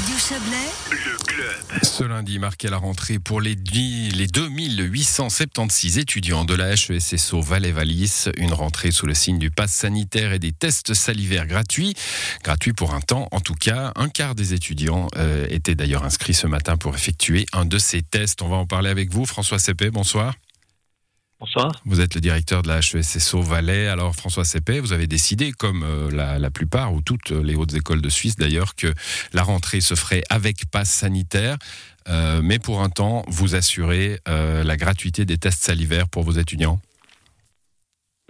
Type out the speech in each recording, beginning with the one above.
Radio Chablais, Le club. Ce lundi marquait la rentrée pour les, dix- les 2876 étudiants de la HESSO Valais-Valis. Une rentrée sous le signe du pass sanitaire et des tests salivaires gratuits. Gratuits pour un temps, en tout cas. Un quart des étudiants euh, étaient d'ailleurs inscrits ce matin pour effectuer un de ces tests. On va en parler avec vous. François Cépé, bonsoir. Bonsoir. Vous êtes le directeur de la HESSO Valais. Alors François Cépé, vous avez décidé, comme euh, la, la plupart ou toutes les hautes écoles de Suisse d'ailleurs, que la rentrée se ferait avec passe sanitaire. Euh, mais pour un temps, vous assurez euh, la gratuité des tests salivaires pour vos étudiants.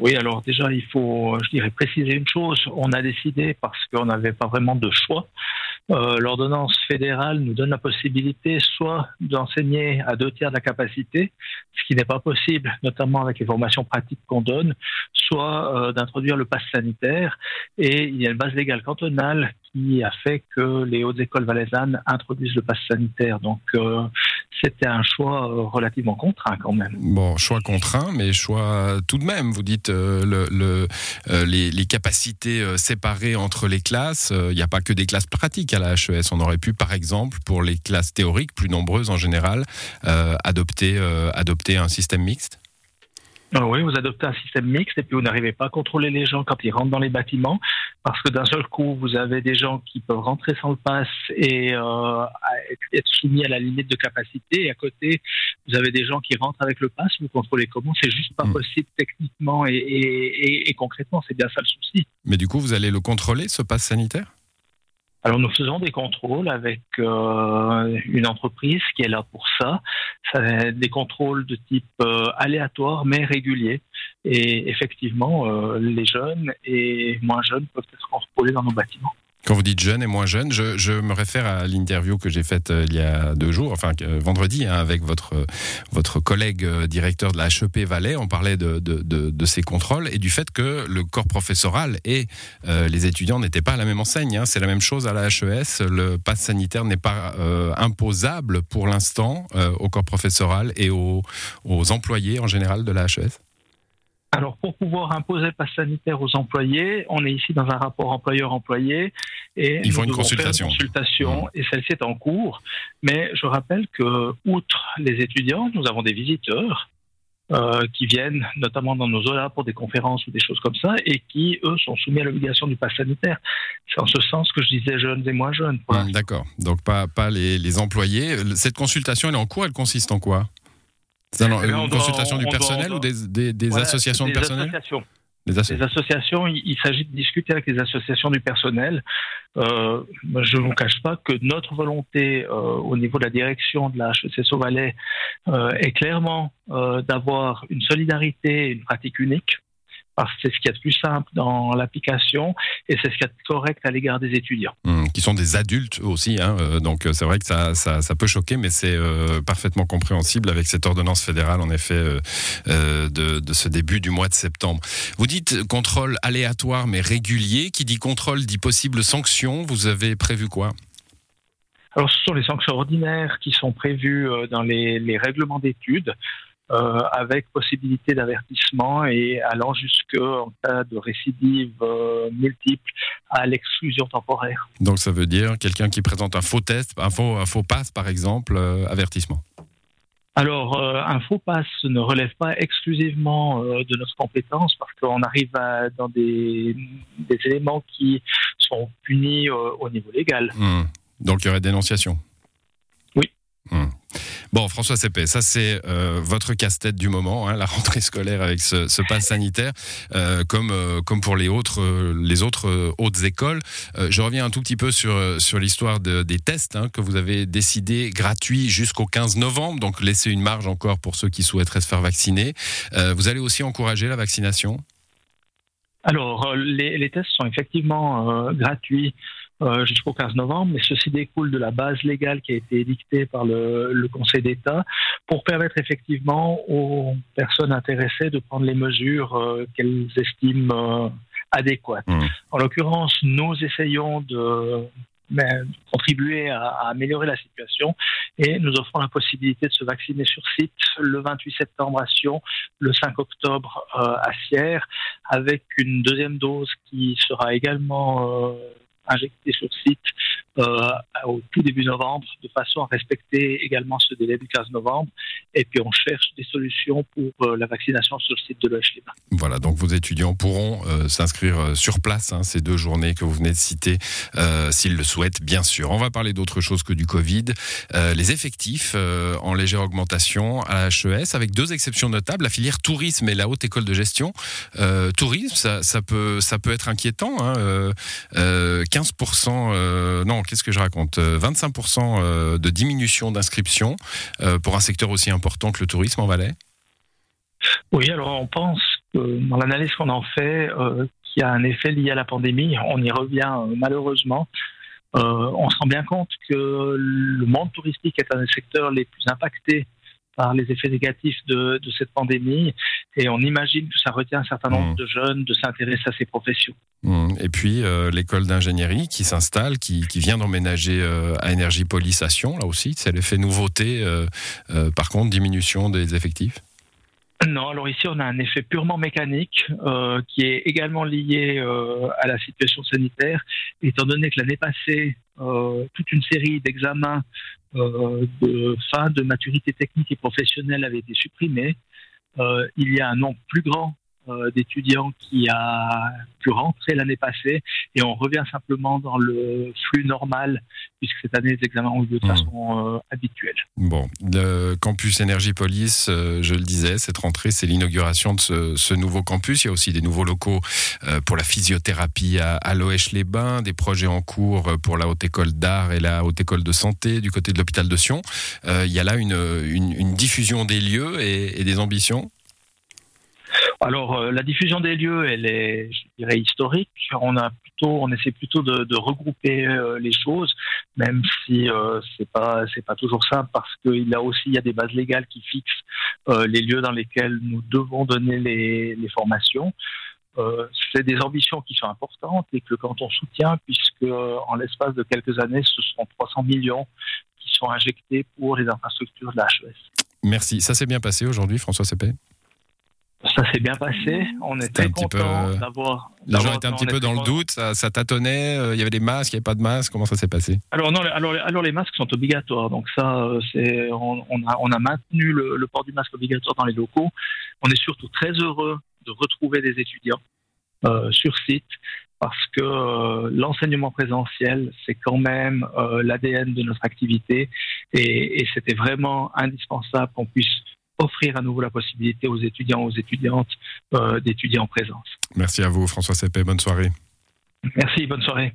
Oui, alors déjà, il faut, je dirais, préciser une chose. On a décidé parce qu'on n'avait pas vraiment de choix. Euh, L'ordonnance fédérale nous donne la possibilité soit d'enseigner à deux tiers de la capacité, ce qui n'est pas possible, notamment avec les formations pratiques qu'on donne, soit euh, d'introduire le pass sanitaire. Et il y a une base légale cantonale qui a fait que les hautes écoles valaisannes introduisent le pass sanitaire. Donc, euh, c'était un choix euh, relativement contraint quand même. Bon, choix contraint, mais choix tout de même. Vous dites euh, euh, les, capacités séparées entre les classes. Il n'y a pas que des classes pratiques à la HES. On aurait pu, par exemple, pour les classes théoriques, plus nombreuses en général, adopter, adopter un système mixte? Ah oui, vous adoptez un système mixte et puis vous n'arrivez pas à contrôler les gens quand ils rentrent dans les bâtiments parce que d'un seul coup, vous avez des gens qui peuvent rentrer sans le pass et euh, être soumis à la limite de capacité et à côté, vous avez des gens qui rentrent avec le pass. Vous contrôlez comment? C'est juste pas Hmm. possible techniquement et, et- et- et concrètement. C'est bien ça le souci. Mais du coup, vous allez le contrôler, ce pass sanitaire? Alors nous faisons des contrôles avec euh, une entreprise qui est là pour ça, Ça, des contrôles de type euh, aléatoire mais régulier. Et effectivement, euh, les jeunes et moins jeunes peuvent être contrôlés dans nos bâtiments. Quand vous dites jeune et moins jeune, je, me réfère à l'interview que j'ai faite euh, il y a deux jours, enfin euh, vendredi, hein, avec votre, euh, votre collègue directeur de la HEP Valais. On parlait de, de, de, ces contrôles et du fait que le corps professoral et les étudiants n'étaient pas à la même enseigne. hein. C'est la même chose à la HES. Le pass sanitaire n'est pas imposable pour l'instant au corps professoral et aux, aux employés en général de la HES. Alors pour pouvoir imposer le pass sanitaire aux employés, on est ici dans un rapport employeur-employé et Il faut nous une devons faire consultation. Mmh. consultation et celle-ci est en cours. Mais je rappelle que outre les étudiants, nous avons des visiteurs euh, qui viennent notamment dans nos zones pour des conférences ou des choses comme ça et qui eux sont soumis à l'obligation du pass sanitaire. C'est en ce sens que je disais jeunes et moins jeunes. Hum, D'accord. Donc pas, pas les, les employés. Cette consultation, elle est en cours. Elle consiste en quoi? Bien, une doit- consultation du on personnel on ou des, des, des Voilà, associations de personnel associations. Les associations, il, il s'agit de discuter avec les associations du personnel. Euh, je ne vous cache pas que notre volonté euh, au niveau de la direction de la HECSO Valais euh, est clairement euh, d'avoir une solidarité et une pratique unique. Parce que c'est ce qu'il y a de plus simple dans l'application et c'est ce qu'il y a de correct à l'égard des étudiants. Hum, qui sont des adultes aussi. hein, euh, donc euh, c'est vrai que ça, ça, ça peut choquer, mais c'est euh, parfaitement compréhensible avec cette ordonnance fédérale, en effet, euh, de, de ce début du mois de septembre. Vous dites contrôle aléatoire mais régulier. Qui dit contrôle dit possible sanction. Vous avez prévu quoi? Alors, ce sont les sanctions ordinaires qui sont prévues dans les, les règlements d'études, euh, avec possibilité d'avertissement et allant jusque, en cas de récidive euh, multiple, à l'exclusion temporaire. Donc ça veut dire quelqu'un qui présente un faux test, un faux, un faux passe par exemple, euh, avertissement. Alors, un faux pass ne relève pas exclusivement de notre compétence parce qu'on arrive à- dans des, des éléments qui sont punis au niveau légal. Hum. Donc il y aurait dénonciation. Bon, François Cépé, ça c'est euh, votre casse-tête du moment, hein, la rentrée scolaire avec ce, ce pass sanitaire, euh, comme euh, comme pour les autres euh, les autres euh, hautes écoles. Euh, je reviens un tout petit peu sur euh, sur l'histoire de- des tests hein, que vous avez décidé gratuits jusqu'au 15 novembre, donc laissez une marge encore pour ceux qui souhaiteraient se faire vacciner. Euh, vous allez aussi encourager la vaccination? Alors, euh, les, les tests sont effectivement euh, gratuits euh, jusqu'au 15 novembre, mais ceci découle de la base légale qui a été édictée par le, le Conseil d'État pour permettre effectivement aux personnes intéressées de prendre les mesures euh, qu'elles estiment euh, adéquates. Mmh. En l'occurrence, nous essayons de mais, de contribuer à, à améliorer la situation et nous offrons la possibilité de se vacciner sur site le 28 septembre à Sion, le 5 octobre euh, à Sierre, avec une deuxième dose qui sera également euh, injectée sur site au tout début novembre, de façon à respecter également ce délai du 15 novembre. Et puis on cherche des solutions pour la vaccination sur le site de l'EHLIB. Voilà, donc vos étudiants pourront s'inscrire sur place hein, ces deux journées que vous venez de citer, s'ils le souhaitent, bien sûr. On va parler d'autre chose que du Covid. les effectifs en légère augmentation à la HES, avec deux exceptions notables, la filière tourisme et la haute école de gestion. tourisme, ça, peut, ça peut être inquiétant. Hein, 15%, non, qu'est-ce que je raconte 25% de diminution d'inscription pour un secteur aussi important que le tourisme en Valais? Oui, alors on pense que dans l'analyse qu'on en fait, qu'il y a un effet lié à la pandémie. On y revient malheureusement. on se rend bien compte que le monde touristique est un des secteurs les plus impactés par les effets négatifs de, cette pandémie. Et on imagine que ça retient un certain nombre mmh. de jeunes de s'intéresser à ces professions. Mmh. Et puis euh, l'école d'ingénierie qui s'installe, qui, vient d'emménager euh, à Énergie Polissation, là aussi, c'est l'effet nouveauté, euh, par contre, diminution des effectifs? Non, alors ici on a un effet purement mécanique qui est également lié à la situation sanitaire, étant donné que l'année passée, toute une série d'examens euh, de fin de maturité technique et professionnelle avait été supprimée. Euh, il y a un nombre plus grand euh, d'étudiants qui a pu rentrer l'année passée et on revient simplement dans le flux normal puisque cette année les examens ont eu lieu de hmm. façon euh, habituelle. Bon, le campus Énergie Police, euh, je le disais, cette rentrée c'est l'inauguration de ce, nouveau campus. Il y a aussi des nouveaux locaux pour la physiothérapie à, à les bains des projets en cours pour la haute école d'art et la haute école de santé du côté de l'hôpital de Sion. il y a là une, une, diffusion des lieux et des ambitions alors, euh, la diffusion des lieux, elle est, je dirais, historique. On a plutôt, on essaie plutôt de, regrouper euh, les choses, même si euh, c'est pas, pas toujours simple parce qu'il a aussi, il y a des bases légales qui fixent euh, les lieux dans lesquels nous devons donner les, formations. c'est des ambitions qui sont importantes et que le canton soutient puisque en l'espace de quelques années, ce seront 300 millions qui sont injectés pour les infrastructures de la HES. Merci. Ça s'est bien passé aujourd'hui, François Cepet ça s'est bien passé. On était content d'avoir. Les gens étaient un petit peu dans le doute, ça, tâtonnait. Euh, il y avait des masques, il n'y avait pas de masques. Comment ça s'est passé? Alors, non, alors, alors, les masques sont obligatoires. Donc ça, euh, c'est on, a, on a maintenu le, port du masque obligatoire dans les locaux. On est surtout très heureux de retrouver des étudiants euh, sur site parce que l'enseignement présentiel, c'est quand même l'ADN de notre activité et, et c'était vraiment indispensable qu'on puisse offrir à nouveau la possibilité aux étudiants, aux étudiantes euh, d'étudier en présence. Merci à vous, François Seppé. Bonne soirée. Merci, bonne soirée.